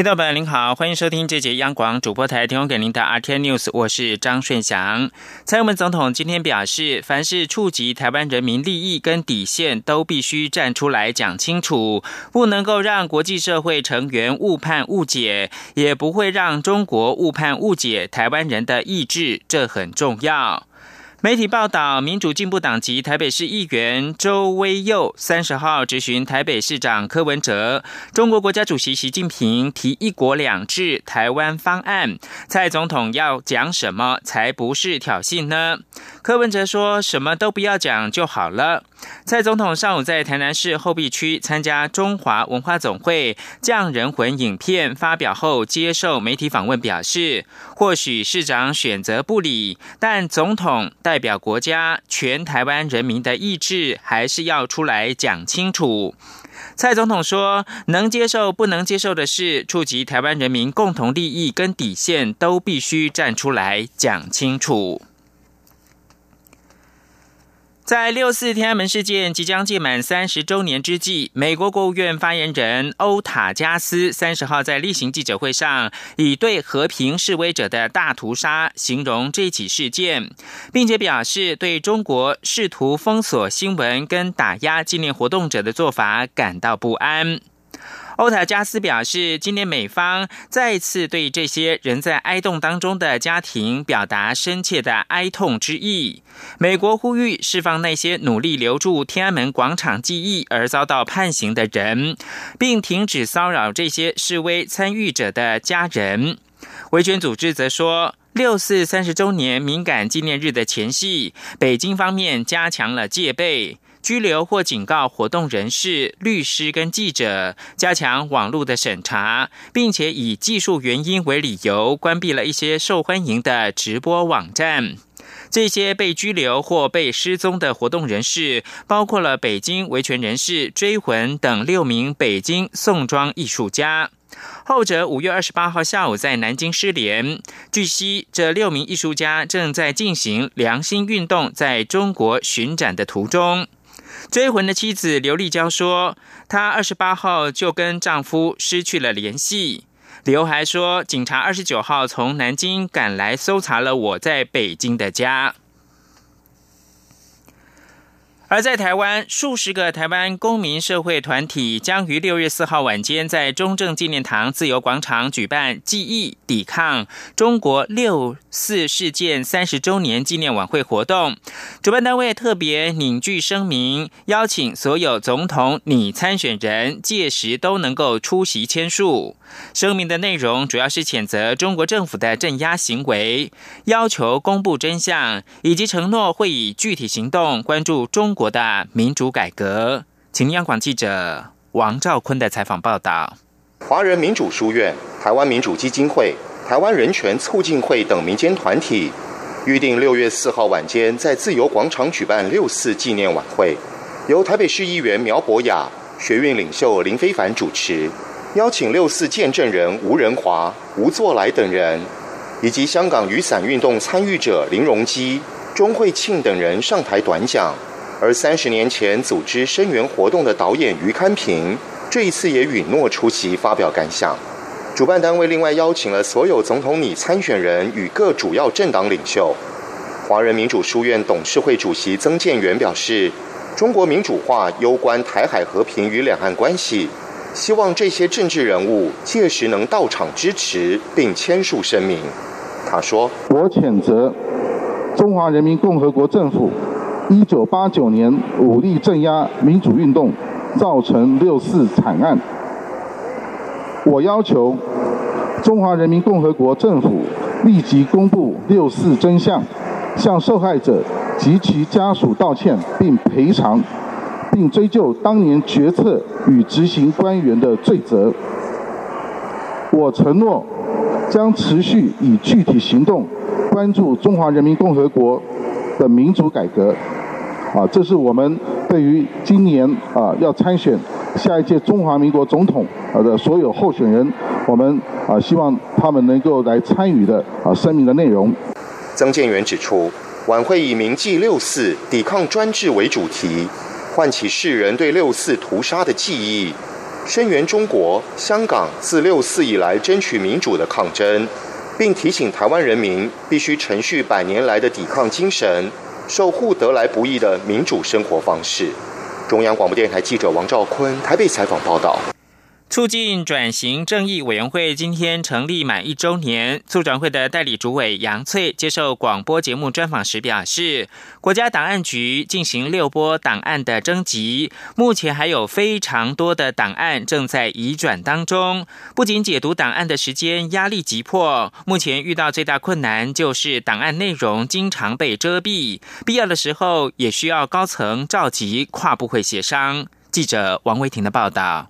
听众朋友您好，欢迎收听这节央广主播台提供给您的 RT News，我是张顺祥。蔡英文总统今天表示，凡是触及台湾人民利益跟底线，都必须站出来讲清楚，不能够让国际社会成员误判误解，也不会让中国误判误解台湾人的意志，这很重要。媒体报道，民主进步党籍台北市议员周威佑三十号质询台北市长柯文哲，中国国家主席习近平提“一国两制”台湾方案，蔡总统要讲什么才不是挑衅呢？柯文哲说什么都不要讲就好了。蔡总统上午在台南市后壁区参加中华文化总会匠人魂影片发表后，接受媒体访问表示，或许市长选择不理，但总统代表国家全台湾人民的意志，还是要出来讲清楚。蔡总统说，能接受不能接受的事，触及台湾人民共同利益跟底线，都必须站出来讲清楚。在六四天安门事件即将届满三十周年之际，美国国务院发言人欧塔加斯三十号在例行记者会上，以对和平示威者的大屠杀形容这起事件，并且表示对中国试图封锁新闻跟打压纪念活动者的做法感到不安。欧塔加斯表示，今年美方再次对这些人在哀悼当中的家庭表达深切的哀痛之意。美国呼吁释放那些努力留住天安门广场记忆而遭到判刑的人，并停止骚扰这些示威参与者的家人。维权组织则说，六四三十周年敏感纪念日的前夕，北京方面加强了戒备。拘留或警告活动人士、律师跟记者，加强网络的审查，并且以技术原因为理由关闭了一些受欢迎的直播网站。这些被拘留或被失踪的活动人士，包括了北京维权人士追魂等六名北京宋庄艺术家。后者五月二十八号下午在南京失联。据悉，这六名艺术家正在进行良心运动在中国巡展的途中。追魂的妻子刘丽娇说：“她二十八号就跟丈夫失去了联系。”刘还说：“警察二十九号从南京赶来搜查了我在北京的家。”而在台湾，数十个台湾公民社会团体将于六月四号晚间在中正纪念堂自由广场举办记忆抵抗中国六四事件三十周年纪念晚会活动。主办单位特别凝聚声明，邀请所有总统拟参选人届时都能够出席签署。声明的内容主要是谴责中国政府的镇压行为，要求公布真相，以及承诺会以具体行动关注中国的民主改革。请央广记者王兆坤的采访报道。华人民主书院、台湾民主基金会、台湾人权促进会等民间团体预定六月四号晚间在自由广场举办六四纪念晚会，由台北市议员苗博雅、学运领袖林非凡主持。邀请六四见证人吴仁华、吴作来等人，以及香港雨伞运动参与者林荣基、钟慧庆等人上台短讲。而三十年前组织声援活动的导演余堪平，这一次也允诺出席发表感想。主办单位另外邀请了所有总统拟参选人与各主要政党领袖。华人民主书院董事会主席曾建元表示：“中国民主化攸关台海和平与两岸关系。”希望这些政治人物届时能到场支持并签署声明。他说：“我谴责中华人民共和国政府一九八九年武力镇压民主运动，造成六四惨案。我要求中华人民共和国政府立即公布六四真相，向受害者及其家属道歉并赔偿。”并追究当年决策与执行官员的罪责。我承诺将持续以具体行动关注中华人民共和国的民主改革。啊，这是我们对于今年啊要参选下一届中华民国总统啊的所有候选人，我们啊希望他们能够来参与的啊声明的内容。曾建元指出，晚会以铭记六四、抵抗专制为主题，唤起世人对六四屠杀的记忆，声援中国香港自六四以来争取民主的抗争，并提醒台湾人民必须承续百年来的抵抗精神，守护得来不易的民主生活方式。中央广播电台记者王兆坤台北采访报道。促进转型正义委员会今天成立满一周年，促转会的代理主委杨翠接受广播节目专访时表示，国家档案局进行六波档案的征集，目前还有非常多的档案正在移转当中。不仅解读档案的时间压力急迫，目前遇到最大困难就是档案内容经常被遮蔽，必要的时候也需要高层召集跨部会协商。记者王维婷的报道。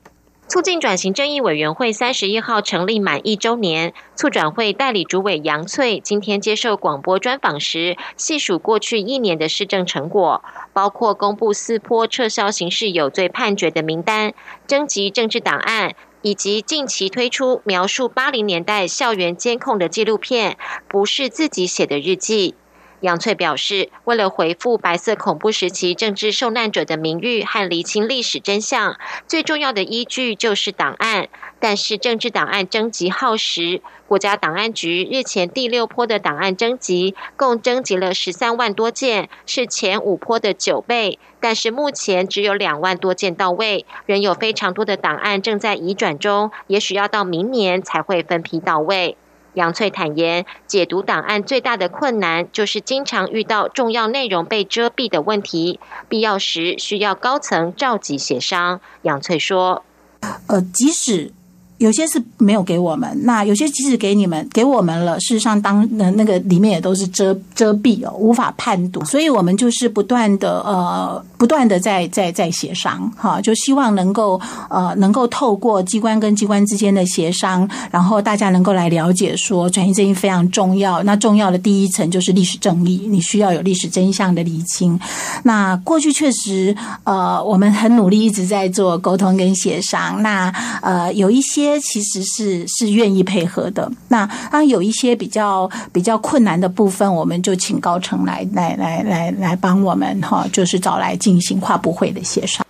促进转型正义委员会三十一号成立满一周年，促转会代理主委杨翠今天接受广播专访时，细数过去一年的施政成果，包括公布四坡撤销刑事有罪判决的名单、征集政治档案，以及近期推出描述八零年代校园监控的纪录片《不是自己写的日记》。杨翠表示，为了回复白色恐怖时期政治受难者的名誉和厘清历史真相，最重要的依据就是档案。但是政治档案征集耗时，国家档案局日前第六波的档案征集，共征集了十三万多件，是前五波的九倍。但是目前只有两万多件到位，仍有非常多的档案正在移转中，也许要到明年才会分批到位。杨翠坦言，解读档案最大的困难就是经常遇到重要内容被遮蔽的问题，必要时需要高层召集协商。杨翠说：“呃，即使。”有些是没有给我们，那有些即使给你们给我们了，事实上当那那个里面也都是遮遮蔽哦，无法判读，所以我们就是不断的呃不断的在在在协商哈，就希望能够呃能够透过机关跟机关之间的协商，然后大家能够来了解说转型正义非常重要，那重要的第一层就是历史正义，你需要有历史真相的厘清。那过去确实呃我们很努力一直在做沟通跟协商，那呃有一些。其实是是愿意配合的。那当有一些比较比较困难的部分，我们就请高层来来来来来帮我们哈，就是找来进行跨部会的协商。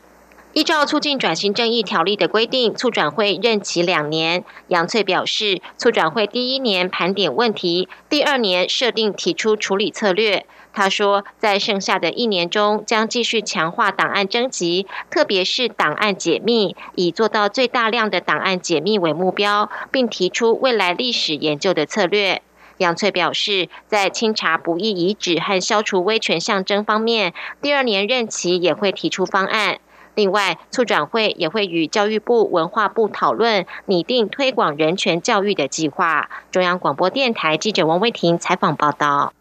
依照促进转型正义条例的规定，促转会任期两年。杨翠表示，促转会第一年盘点问题，第二年设定提出处理策略。他说，在剩下的一年中，将继续强化档案征集，特别是档案解密，以做到最大量的档案解密为目标，并提出未来历史研究的策略。杨翠表示，在清查不义遗址和消除威权象征方面，第二年任期也会提出方案。另外，促转会也会与教育部、文化部讨论拟定推广人权教育的计划。中央广播电台记者王威婷采访报道。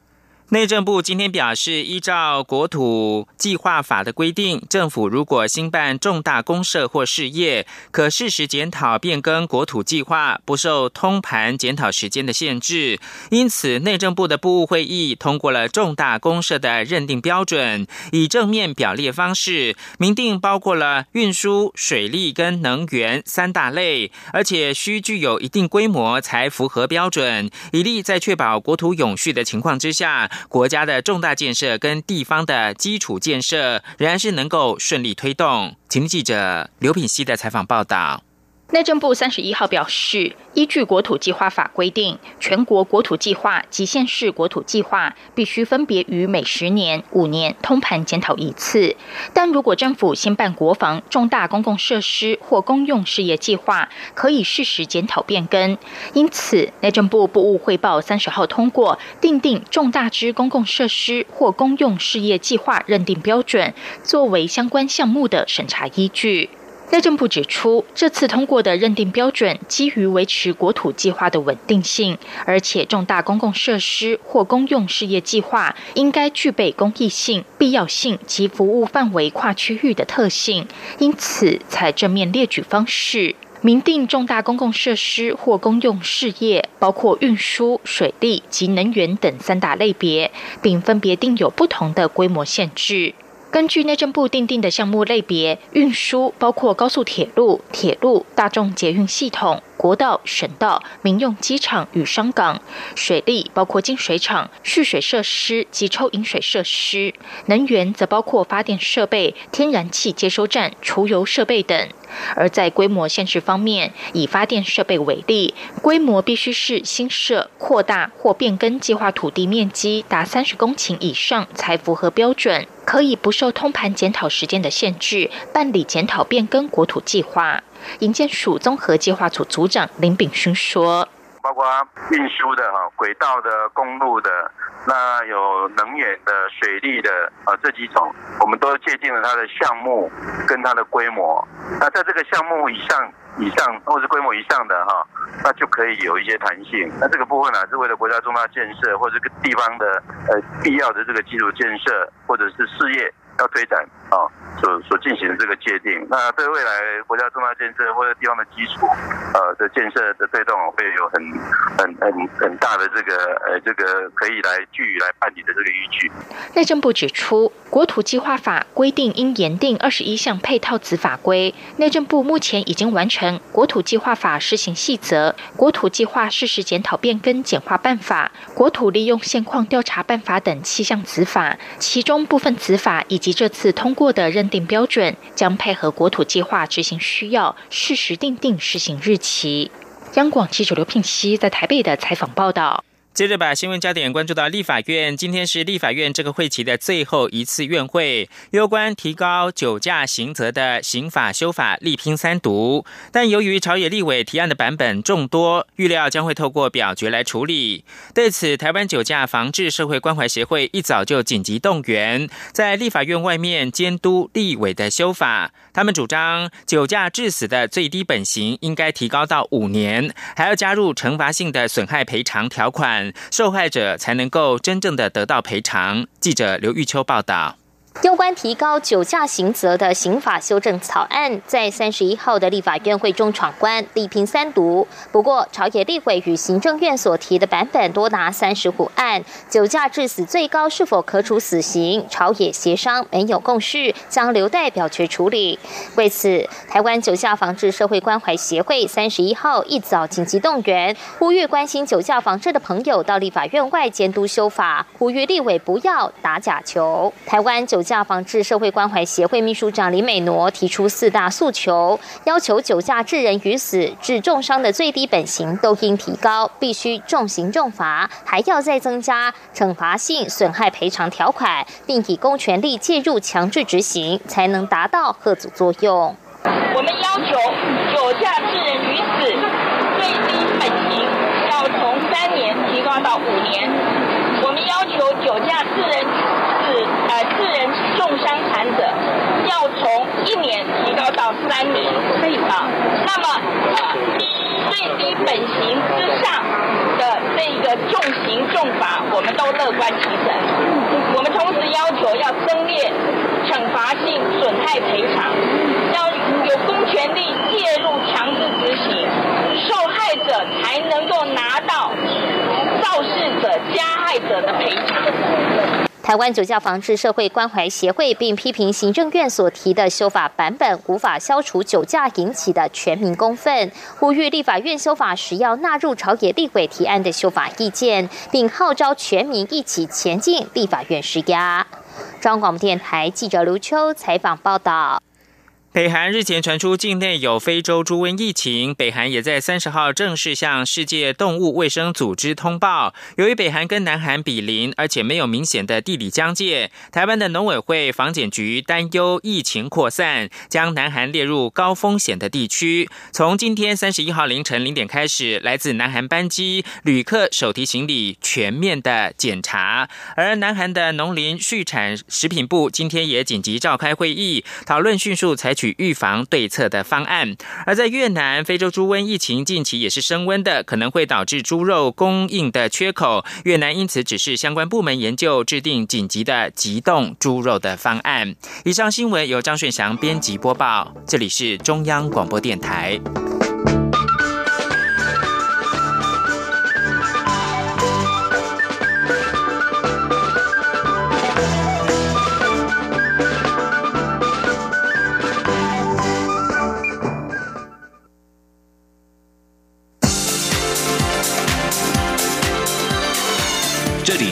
内政部今天表示，依照国土计划法的规定，政府如果新办重大公社或事业，可适时检讨变更国土计划，不受通盘检讨时间的限制。因此，内政部的部务会议通过了重大公社的认定标准，以正面表列方式明定，包括了运输、水利跟能源三大类，而且需具有一定规模才符合标准，以利在确保国土永续的情况之下。国家的重大建设跟地方的基础建设仍然是能够顺利推动。请记者刘品希的采访报道。内政部三十一号表示，依据国土计划法规定，全国国土计划及县市国土计划必须分别于每十年、五年通盘检讨一次。但如果政府先办国防、重大公共设施或公用事业计划，可以适时检讨变更。因此，内政部部务汇报三十号通过订定重大之公共设施或公用事业计划认定标准，作为相关项目的审查依据。内政部指出，这次通过的认定标准基于维持国土计划的稳定性，而且重大公共设施或公用事业计划应该具备公益性、必要性及服务范围跨区域的特性，因此才正面列举方式明定重大公共设施或公用事业，包括运输、水利及能源等三大类别，并分别定有不同的规模限制。根据内政部订定的项目类别，运输包括高速铁路、铁路、大众捷运系统。国道、省道、民用机场与商港；水利包括净水厂、蓄水设施及抽饮水设施；能源则包括发电设备、天然气接收站、储油设备等。而在规模限制方面，以发电设备为例，规模必须是新设、扩大或变更计划土地面积达三十公顷以上，才符合标准，可以不受通盘检讨时间的限制，办理检讨变更国土计划。营建署综合计划组组长林炳勋说：“包括运输的哈，轨道的、公路的，那有能源的、水利的啊，这几种我们都借鉴了它的项目跟它的规模。那在这个项目以上、以上或是规模以上的哈，那就可以有一些弹性。那这个部分呢，是为了国家重大建设或者地方的呃必要的这个基础建设或者是事业要推展啊。”所所进行的这个界定，那对未来国家重大建设或者地方的基础，呃的建设的推动，会有很很很很大的这个呃这个可以来据来办理的这个依据。内政部指出，国土计划法规定应严定二十一项配套子法规，内政部目前已经完成国土计划法施行细则、国土计划事实检讨变更简化办法、国土利用现况调查办法等七项子法，其中部分子法已经这次通过的认。定标准将配合国土计划执行需要，适时定定施行日期。央广记者刘聘熙在台北的采访报道。接着把新闻焦点关注到立法院，今天是立法院这个会期的最后一次院会，有关提高酒驾刑责的刑法修法力拼三读，但由于朝野立委提案的版本众多，预料将会透过表决来处理。对此，台湾酒驾防治社会关怀协会一早就紧急动员，在立法院外面监督立委的修法。他们主张酒驾致死的最低本刑应该提高到五年，还要加入惩罚性的损害赔偿条款。受害者才能够真正的得到赔偿。记者刘玉秋报道。有关提高酒驾刑责的刑法修正草案，在三十一号的立法院会中闯关，力拼三读。不过，朝野立委与行政院所提的版本多达三十五案，酒驾致死最高是否可处死刑？朝野协商没有共识，将留待表决处理。为此，台湾酒驾防治社会关怀协会三十一号一早紧急动员，呼吁关心酒驾防治的朋友到立法院外监督修法，呼吁立委不要打假球。台湾酒酒驾防治社会关怀协会秘书长李美挪提出四大诉求，要求酒驾致人于死、致重伤的最低本刑都应提高，必须重刑重罚，还要再增加惩罚性损害赔偿条款，并以公权力介入强制执行，才能达到贺阻作用。我们要求酒驾致人于死最低本刑要从三年提高到五年，我们要求酒驾致人。呃，致人重伤残者要从一年提高到三年，啊，那么呃最低本刑之上的这个重刑重罚，我们都乐观其成。我们同时要求要增列惩罚性损害赔偿，要有公权力介入强制执行，受害者才能够拿到肇事者加害者的赔偿。台湾酒驾防治社会关怀协会并批评行政院所提的修法版本无法消除酒驾引起的全民公愤，呼吁立法院修法时要纳入朝野立委提案的修法意见，并号召全民一起前进立法院施压。中央广播电台记者刘秋采访报道。北韩日前传出境内有非洲猪瘟疫情，北韩也在三十号正式向世界动物卫生组织通报。由于北韩跟南韩比邻，而且没有明显的地理疆界，台湾的农委会防检局担忧疫情扩散，将南韩列入高风险的地区。从今天三十一号凌晨零点开始，来自南韩班机旅客手提行李全面的检查。而南韩的农林畜产食品部今天也紧急召开会议，讨论迅速采取去。预防对策的方案，而在越南，非洲猪瘟疫情近期也是升温的，可能会导致猪肉供应的缺口。越南因此指示相关部门研究制定紧急的急冻猪肉的方案。以上新闻由张顺祥编辑播报，这里是中央广播电台。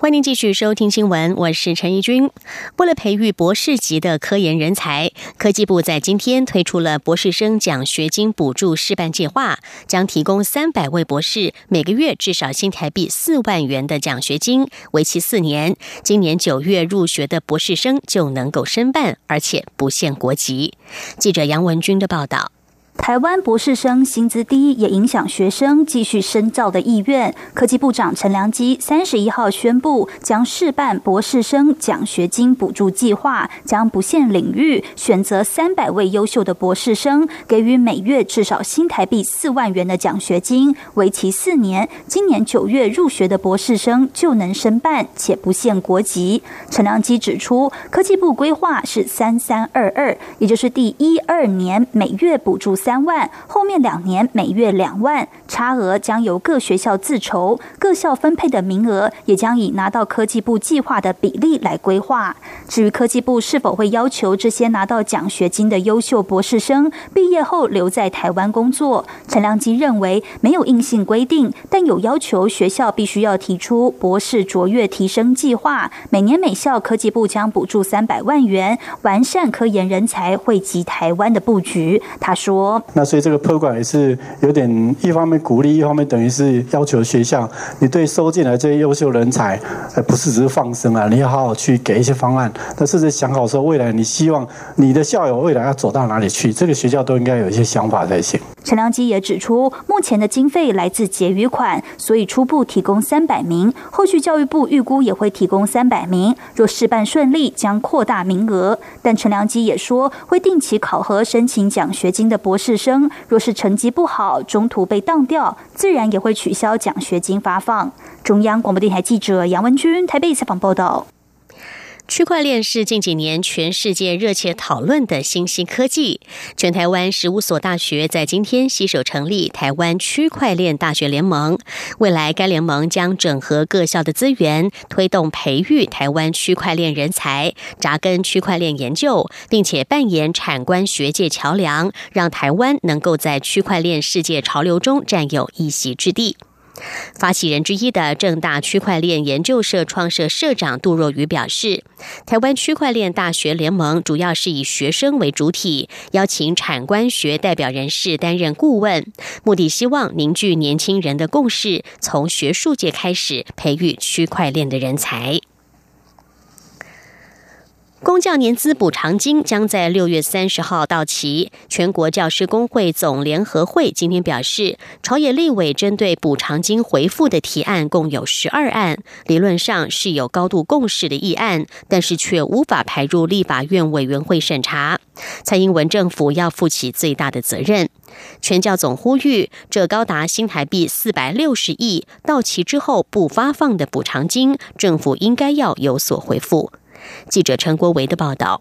欢迎继续收听新闻，我是陈怡君。为了培育博士级的科研人才，科技部在今天推出了博士生奖学金补助示范计划，将提供三百位博士每个月至少新台币四万元的奖学金，为期四年。今年九月入学的博士生就能够申办，而且不限国籍。记者杨文军的报道。台湾博士生薪资低，也影响学生继续深造的意愿。科技部长陈良基三十一号宣布，将试办博士生奖学金补助计划，将不限领域选择三百位优秀的博士生，给予每月至少新台币四万元的奖学金，为期四年。今年九月入学的博士生就能申办，且不限国籍。陈良基指出，科技部规划是三三二二，也就是第一二年每月补助。三万，后面两年每月两万，差额将由各学校自筹，各校分配的名额也将以拿到科技部计划的比例来规划。至于科技部是否会要求这些拿到奖学金的优秀博士生毕业后留在台湾工作，陈良基认为没有硬性规定，但有要求学校必须要提出博士卓越提升计划，每年每校科技部将补助三百万元，完善科研人才汇集台湾的布局。他说。那所以这个 program 也是有点一方面鼓励，一方面等于是要求学校，你对收进来这些优秀人才，呃，不是只是放生啊，你要好好去给一些方案，那甚至想好说未来你希望你的校友未来要走到哪里去，这个学校都应该有一些想法才行。陈良基也指出，目前的经费来自结余款，所以初步提供三百名，后续教育部预估也会提供三百名。若事办顺利，将扩大名额。但陈良基也说，会定期考核申请奖学金的博士生，若是成绩不好，中途被当掉，自然也会取消奖学金发放。中央广播电台记者杨文君台北采访报道。区块链是近几年全世界热切讨论的新兴科技。全台湾十五所大学在今天携手成立台湾区块链大学联盟。未来该联盟将整合各校的资源，推动培育台湾区块链人才，扎根区块链研究，并且扮演产官学界桥梁，让台湾能够在区块链世界潮流中占有一席之地。发起人之一的正大区块链研究社创社社长杜若愚表示，台湾区块链大学联盟主要是以学生为主体，邀请产官学代表人士担任顾问，目的希望凝聚年轻人的共识，从学术界开始培育区块链的人才。公教年资补偿金将在六月三十号到期。全国教师工会总联合会今天表示，朝野立委针对补偿金回复的提案共有十二案，理论上是有高度共识的议案，但是却无法排入立法院委员会审查。蔡英文政府要负起最大的责任。全教总呼吁，这高达新台币四百六十亿到期之后不发放的补偿金，政府应该要有所回复。记者陈国维的报道：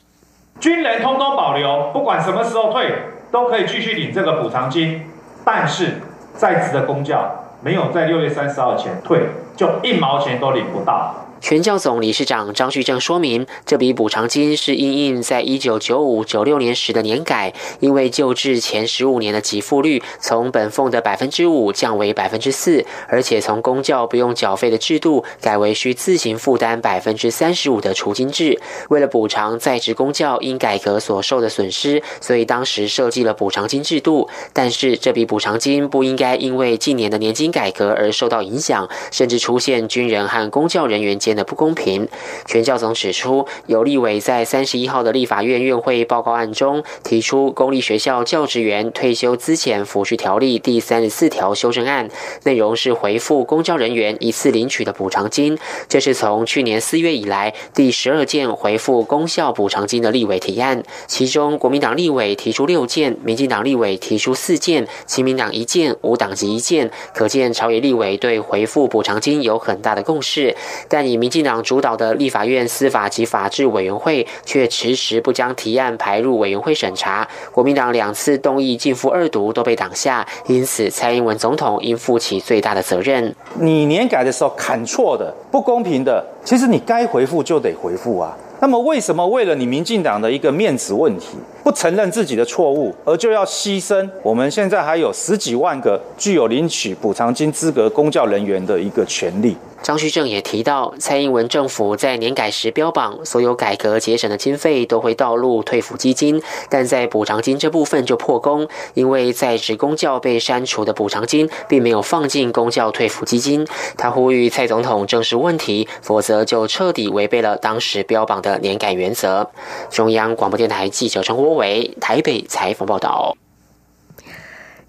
军人通通保留，不管什么时候退，都可以继续领这个补偿金。但是在职的公教没有在六月三十号前退，就一毛钱都领不到。全教总理事长张旭正说明，这笔补偿金是因应在一九九五九六年时的年改，因为旧制前十五年的给付率从本俸的百分之五降为百分之四，而且从公教不用缴费的制度改为需自行负担百分之三十五的除金制。为了补偿在职公教因改革所受的损失，所以当时设计了补偿金制度。但是这笔补偿金不应该因为近年的年金改革而受到影响，甚至出现军人和公教人员。间的不公平，全教总指出，有立委在三十一号的立法院院会报告案中提出公立学校教职员退休资遣抚恤条例第三十四条修正案，内容是回复公教人员一次领取的补偿金。这是从去年四月以来第十二件回复公校补偿金的立委提案，其中国民党立委提出六件，民进党立委提出四件，亲民党一件，无党籍一件。可见朝野立委对回复补偿金有很大的共识，但以民进党主导的立法院司法及法制委员会却迟迟不将提案排入委员会审查，国民党两次动议进复二读都被挡下，因此蔡英文总统应负起最大的责任。你年改的时候砍错的、不公平的，其实你该回复就得回复啊。那么，为什么为了你民进党的一个面子问题，不承认自己的错误，而就要牺牲我们现在还有十几万个具有领取补偿金资格公教人员的一个权利？张旭正也提到，蔡英文政府在年改时标榜，所有改革节省的经费都会倒入退抚基金，但在补偿金这部分就破功，因为在职公教被删除的补偿金，并没有放进公教退抚基金。他呼吁蔡总统正视问题，否则就彻底违背了当时标榜的年改原则。中央广播电台记者陈国为台北采访报道。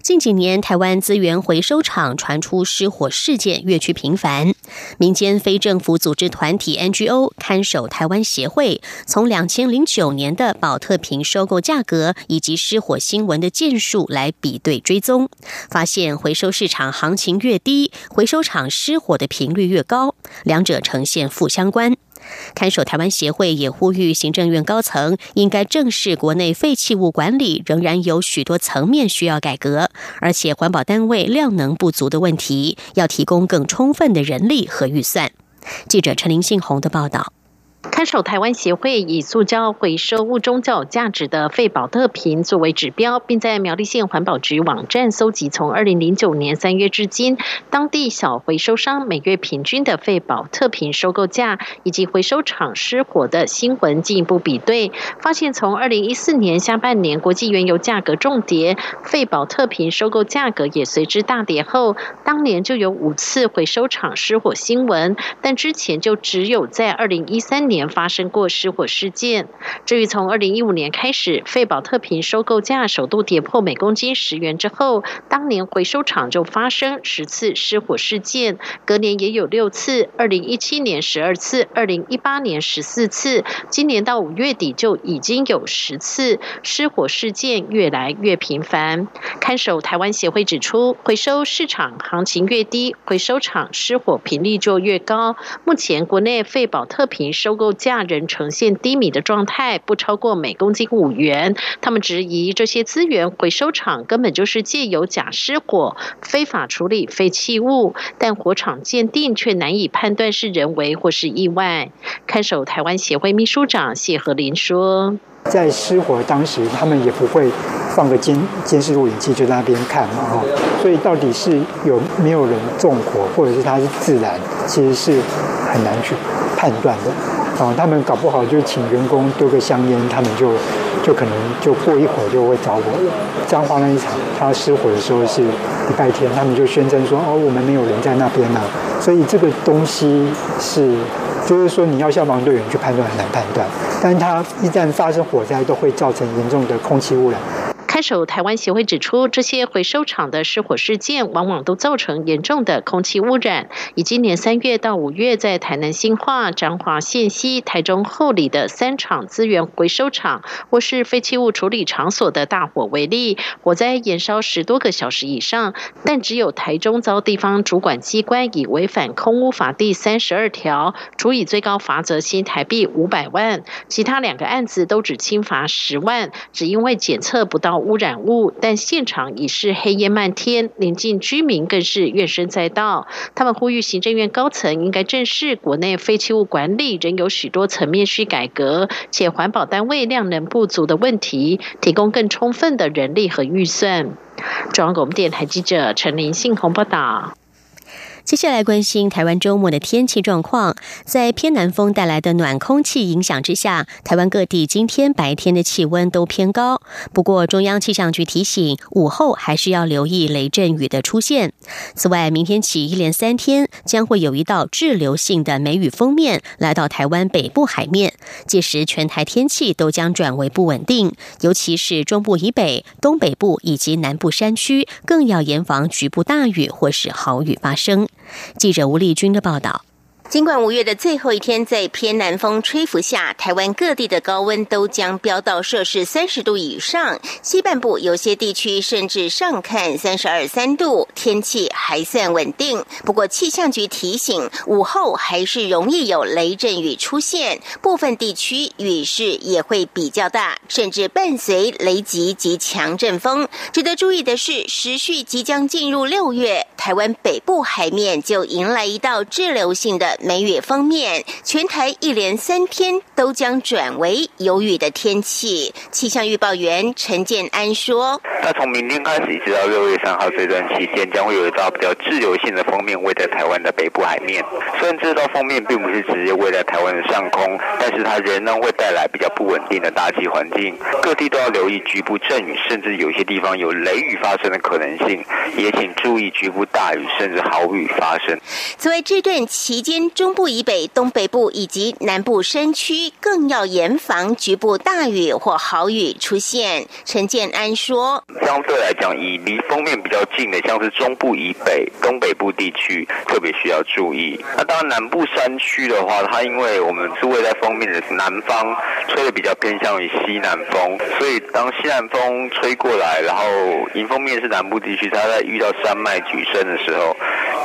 近几年，台湾资源回收厂传出失火事件越趋频繁。民间非政府组织团体 NGO 看守台湾协会，从两千零九年的保特瓶收购价格以及失火新闻的件数来比对追踪，发现回收市场行情越低，回收厂失火的频率越高，两者呈现负相关。看守台湾协会也呼吁行政院高层应该正视国内废弃物管理仍然有许多层面需要改革，而且环保单位量能不足的问题，要提供更充分的人力和预算。记者陈林信宏的报道。看守台湾协会以塑胶回收物中较有价值的废保特瓶作为指标，并在苗栗县环保局网站搜集从二零零九年三月至今当地小回收商每月平均的废保特瓶收购价，以及回收厂失火的新闻，进一步比对，发现从二零一四年下半年国际原油价格重跌，废保特瓶收购价格也随之大跌后，当年就有五次回收厂失火新闻，但之前就只有在二零一三。年发生过失火事件。至于从二零一五年开始，废保特瓶收购价首度跌破每公斤十元之后，当年回收厂就发生十次失火事件，隔年也有六次，二零一七年十二次，二零一八年十四次，今年到五月底就已经有十次失火事件，越来越频繁。看守台湾协会指出，回收市场行情越低，回收厂失火频率就越高。目前国内废保特瓶收购价仍呈现低迷的状态，不超过每公斤五元。他们质疑这些资源回收厂根本就是借由假失火非法处理废弃物，但火场鉴定却难以判断是人为或是意外。看守台湾协会秘书长谢和林说：“在失火当时，他们也不会放个监监视录影器就在那边看嘛，哈，所以到底是有没有人纵火，或者是它是自燃，其实是很难去判断的。”哦，他们搞不好就请员工丢个香烟，他们就就可能就过一会儿就会着火了。彰化那一场，他失火的时候是礼拜天，他们就宣称说：“哦，我们没有人在那边呢。”所以这个东西是，就是说你要消防队员去判断很难判断，但是它一旦发生火灾，都会造成严重的空气污染。看守台湾协会指出，这些回收厂的失火事件往往都造成严重的空气污染。以今年三月到五月，在台南新化、彰化县西、台中后里的三场资源回收厂或是废弃物处理场所的大火为例，火灾延烧十多个小时以上，但只有台中遭地方主管机关以违反空污法第三十二条，处以最高罚则新台币五百万。其他两个案子都只轻罚十万，只因为检测不到。污染物，但现场已是黑烟漫天，临近居民更是怨声载道。他们呼吁行政院高层应该正视国内废弃物管理仍有许多层面需改革，且环保单位量能不足的问题，提供更充分的人力和预算。中央广播电台记者陈林信鸿报道。接下来关心台湾周末的天气状况，在偏南风带来的暖空气影响之下，台湾各地今天白天的气温都偏高。不过，中央气象局提醒，午后还是要留意雷阵雨的出现。此外，明天起一连三天将会有一道滞留性的梅雨锋面来到台湾北部海面，届时全台天气都将转为不稳定，尤其是中部以北、东北部以及南部山区，更要严防局部大雨或是豪雨发生。记者吴丽君的报道。尽管五月的最后一天在偏南风吹拂下，台湾各地的高温都将飙到摄氏三十度以上，西半部有些地区甚至上看三十二三度，天气还算稳定。不过气象局提醒，午后还是容易有雷阵雨出现，部分地区雨势也会比较大，甚至伴随雷击及强阵风。值得注意的是，时序即将进入六月，台湾北部海面就迎来一道滞留性的。梅雨方面，全台一连三天都将转为有雨的天气。气象预报员陈建安说：“那从明天开始一直到六月三号这段期间，将会有一道比较滞留性的封面位在台湾的北部海面。虽然这道封面并不是直接位在台湾的上空，但是它仍然会带来比较不稳定的大气环境，各地都要留意局部阵雨，甚至有些地方有雷雨发生的可能性。也请注意局部大雨甚至豪雨发生。此外，这段期间，中部以北、东北部以及南部山区更要严防局部大雨或豪雨出现。陈建安说：“相对来讲，以离封面比较近的，像是中部以北、东北部地区，特别需要注意。那当然，南部山区的话，它因为我们是位在封面的南方，吹的比较偏向于西南风，所以当西南风吹过来，然后迎风面是南部地区，它在遇到山脉举升的时候，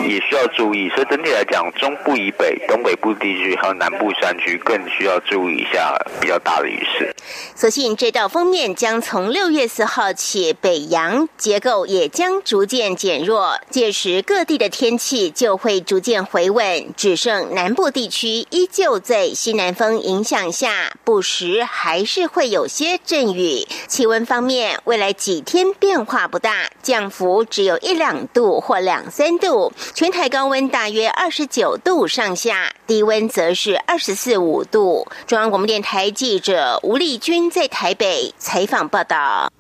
也需要注意。所以整体来讲，中部以北、东北部地区还有南部山区更需要注意一下比较大的雨势。所幸这道封面将从六月四号起北洋，结构也将逐渐减弱，届时各地的天气就会逐渐回稳，只剩南部地区依旧在西南风影响下，不时还是会有些阵雨。气温方面，未来几天变化不大，降幅只有一两度或两三度，全台高温大约二十九度上上下，低温则是二十四五度。中央广播电台记者吴丽君在台北采访报道。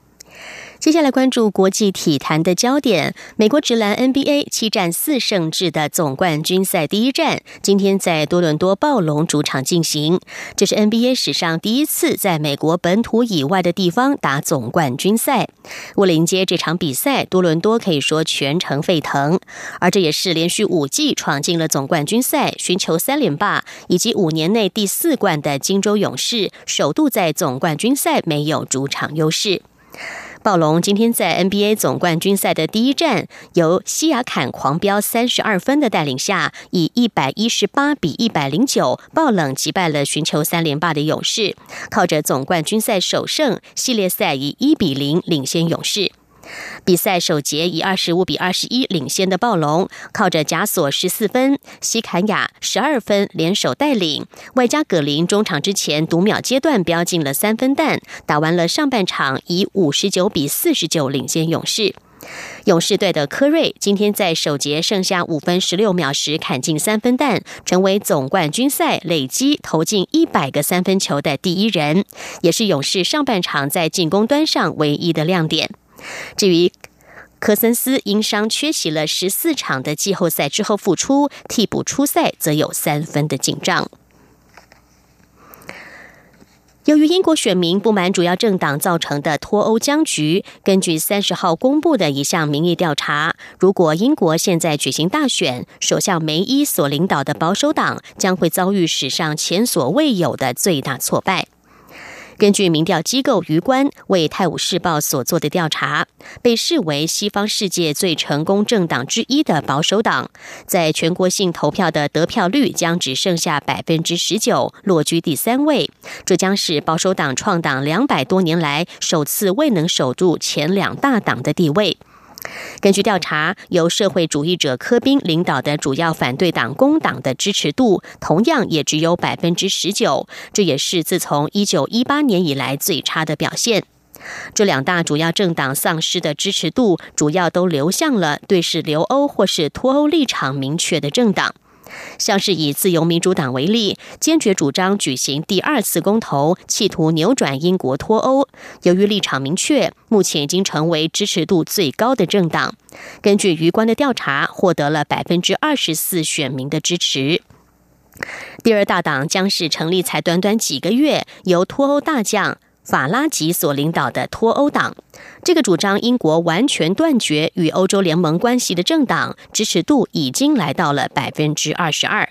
接下来关注国际体坛的焦点。美国职篮 NBA 七战四胜制的总冠军赛第一战，今天在多伦多暴龙主场进行。这是 NBA 史上第一次在美国本土以外的地方打总冠军赛。为了迎接这场比赛，多伦多可以说全程沸腾。而这也是连续五季闯进了总冠军赛、寻求三连霸以及五年内第四冠的金州勇士，首度在总冠军赛没有主场优势。暴龙今天在 NBA 总冠军赛的第一战，由西亚坎狂飙三十二分的带领下，以一百一十八比一百零九爆冷击败了寻求三连霸的勇士，靠着总冠军赛首胜，系列赛以一比零领先勇士。比赛首节以二十五比二十一领先的暴龙，靠着贾索十四分、西坎亚十二分联手带领，外加葛林中场之前读秒阶段飙进了三分弹，打完了上半场以五十九比四十九领先勇士。勇士队的科瑞今天在首节剩下五分十六秒时砍进三分弹，成为总冠军赛累积投进一百个三分球的第一人，也是勇士上半场在进攻端上唯一的亮点。至于科森斯因伤缺席了十四场的季后赛之后复出，替补出赛则有三分的紧张。由于英国选民不满主要政党造成的脱欧僵局，根据三十号公布的一项民意调查，如果英国现在举行大选，首相梅伊所领导的保守党将会遭遇史上前所未有的最大挫败。根据民调机构余观为《泰晤士报》所做的调查，被视为西方世界最成功政党之一的保守党，在全国性投票的得票率将只剩下百分之十九，落居第三位。这将是保守党创党两百多年来首次未能守住前两大党的地位。根据调查，由社会主义者科宾领导的主要反对党工党的支持度同样也只有百分之十九，这也是自从一九一八年以来最差的表现。这两大主要政党丧失的支持度，主要都流向了对是留欧或是脱欧立场明确的政党。像是以自由民主党为例，坚决主张举行第二次公投，企图扭转英国脱欧。由于立场明确，目前已经成为支持度最高的政党。根据余关的调查，获得了百分之二十四选民的支持。第二大党将是成立才短短几个月，由脱欧大将。法拉吉所领导的脱欧党，这个主张英国完全断绝与欧洲联盟关系的政党，支持度已经来到了百分之二十二。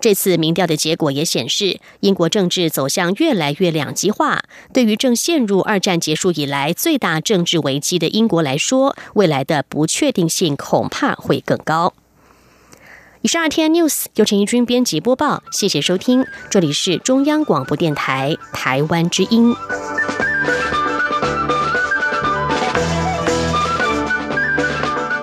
这次民调的结果也显示，英国政治走向越来越两极化。对于正陷入二战结束以来最大政治危机的英国来说，未来的不确定性恐怕会更高。以上二天 news 由陈怡君编辑播报，谢谢收听，这里是中央广播电台台湾之音。